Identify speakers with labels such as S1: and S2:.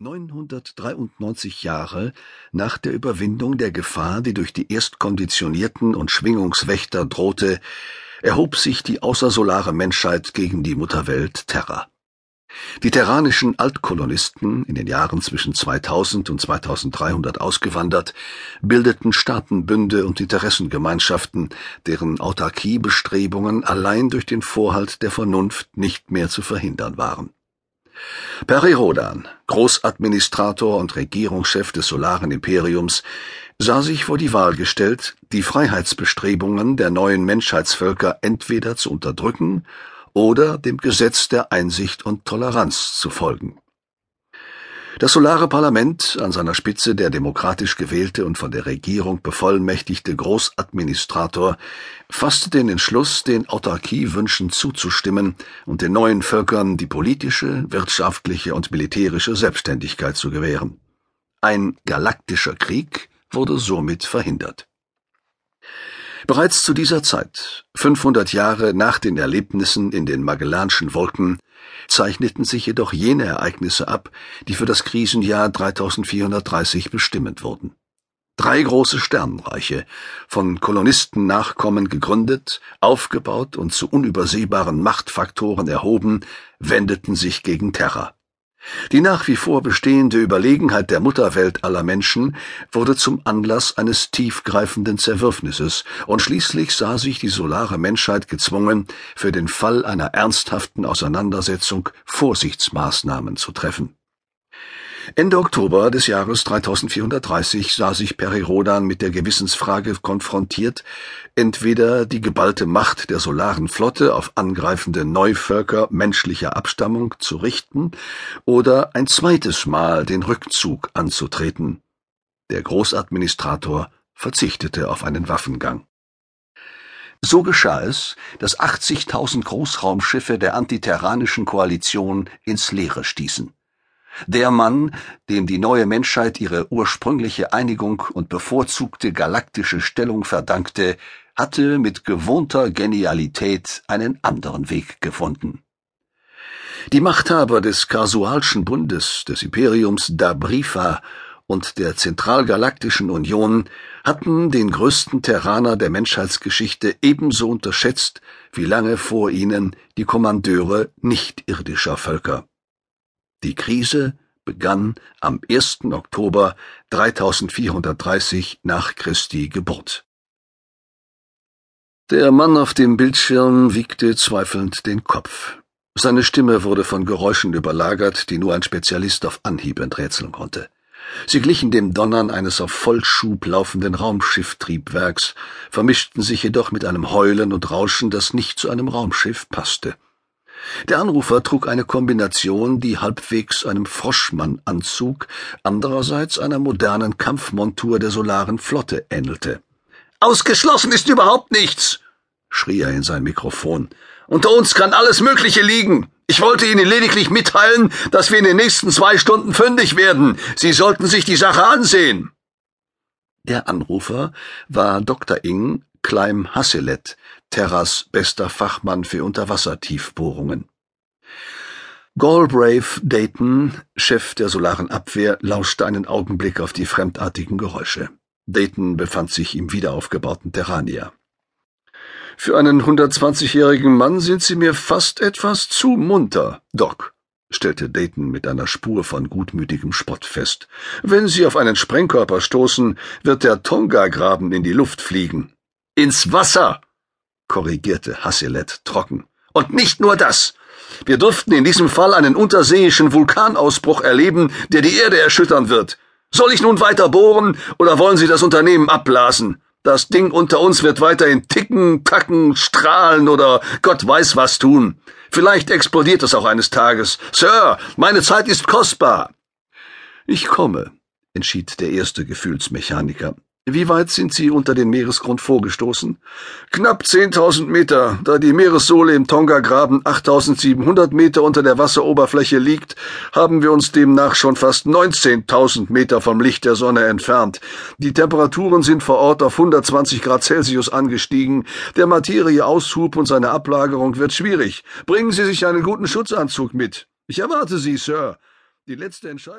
S1: 993 Jahre nach der Überwindung der Gefahr, die durch die Erstkonditionierten und Schwingungswächter drohte, erhob sich die außersolare Menschheit gegen die Mutterwelt Terra. Die terranischen Altkolonisten, in den Jahren zwischen 2000 und 2300 ausgewandert, bildeten Staatenbünde und Interessengemeinschaften, deren Autarkiebestrebungen allein durch den Vorhalt der Vernunft nicht mehr zu verhindern waren. Peri Rodan, Großadministrator und Regierungschef des Solaren Imperiums, sah sich vor die Wahl gestellt, die Freiheitsbestrebungen der neuen Menschheitsvölker entweder zu unterdrücken oder dem Gesetz der Einsicht und Toleranz zu folgen. Das Solare Parlament, an seiner Spitze der demokratisch gewählte und von der Regierung bevollmächtigte Großadministrator, fasste den Entschluss, den Autarkiewünschen zuzustimmen und den neuen Völkern die politische, wirtschaftliche und militärische Selbstständigkeit zu gewähren. Ein galaktischer Krieg wurde somit verhindert. Bereits zu dieser Zeit, 500 Jahre nach den Erlebnissen in den Magellanschen Wolken, zeichneten sich jedoch jene Ereignisse ab, die für das Krisenjahr 3430 bestimmend wurden. Drei große Sternenreiche, von Kolonistennachkommen gegründet, aufgebaut und zu unübersehbaren Machtfaktoren erhoben, wendeten sich gegen Terra. Die nach wie vor bestehende Überlegenheit der Mutterwelt aller Menschen wurde zum Anlass eines tiefgreifenden Zerwürfnisses, und schließlich sah sich die solare Menschheit gezwungen, für den Fall einer ernsthaften Auseinandersetzung Vorsichtsmaßnahmen zu treffen Ende Oktober des Jahres 3430 sah sich Perirodan mit der Gewissensfrage konfrontiert, entweder die geballte Macht der solaren Flotte auf angreifende Neuvölker menschlicher Abstammung zu richten oder ein zweites Mal den Rückzug anzutreten. Der Großadministrator verzichtete auf einen Waffengang. So geschah es, dass 80.000 Großraumschiffe der antiterranischen Koalition ins Leere stießen. Der Mann, dem die neue Menschheit ihre ursprüngliche Einigung und bevorzugte galaktische Stellung verdankte, hatte mit gewohnter Genialität einen anderen Weg gefunden. Die Machthaber des Kasualschen Bundes, des Imperiums Dabrifa und der Zentralgalaktischen Union hatten den größten Terraner der Menschheitsgeschichte ebenso unterschätzt wie lange vor ihnen die Kommandeure nichtirdischer Völker. Die Krise begann am 1. Oktober 3430 nach Christi Geburt. Der Mann auf dem Bildschirm wiegte zweifelnd den Kopf. Seine Stimme wurde von Geräuschen überlagert, die nur ein Spezialist auf Anhieb enträtseln konnte. Sie glichen dem Donnern eines auf Vollschub laufenden Raumschifftriebwerks, vermischten sich jedoch mit einem Heulen und Rauschen, das nicht zu einem Raumschiff passte. Der Anrufer trug eine Kombination, die halbwegs einem Froschmannanzug, andererseits einer modernen Kampfmontur der solaren Flotte ähnelte.
S2: Ausgeschlossen ist überhaupt nichts, schrie er in sein Mikrofon. Unter uns kann alles Mögliche liegen. Ich wollte Ihnen lediglich mitteilen, dass wir in den nächsten zwei Stunden fündig werden. Sie sollten sich die Sache ansehen.
S1: Der Anrufer war Dr. Ing Kleim Hasselet, Terras bester Fachmann für Unterwassertiefbohrungen. Galbraith Dayton, Chef der solaren Abwehr, lauschte einen Augenblick auf die fremdartigen Geräusche. Dayton befand sich im wiederaufgebauten Terrania. Für einen 120-jährigen Mann sind Sie mir fast etwas zu munter, Doc, stellte Dayton mit einer Spur von gutmütigem Spott fest. Wenn Sie auf einen Sprengkörper stoßen, wird der Tonga-Graben in die Luft fliegen.
S2: Ins Wasser, korrigierte Hasselet trocken. Und nicht nur das. Wir durften in diesem Fall einen unterseeischen Vulkanausbruch erleben, der die Erde erschüttern wird. Soll ich nun weiter bohren oder wollen Sie das Unternehmen abblasen? Das Ding unter uns wird weiterhin ticken, tacken, strahlen oder Gott weiß was tun. Vielleicht explodiert es auch eines Tages. Sir, meine Zeit ist kostbar.
S1: Ich komme, entschied der erste Gefühlsmechaniker. Wie weit sind Sie unter den Meeresgrund vorgestoßen?
S2: Knapp 10.000 Meter. Da die Meeressohle im Tonga-Graben 8.700 Meter unter der Wasseroberfläche liegt, haben wir uns demnach schon fast 19.000 Meter vom Licht der Sonne entfernt. Die Temperaturen sind vor Ort auf 120 Grad Celsius angestiegen. Der Materieaushub und seine Ablagerung wird schwierig. Bringen Sie sich einen guten Schutzanzug mit. Ich erwarte Sie, Sir. Die letzte Entscheidung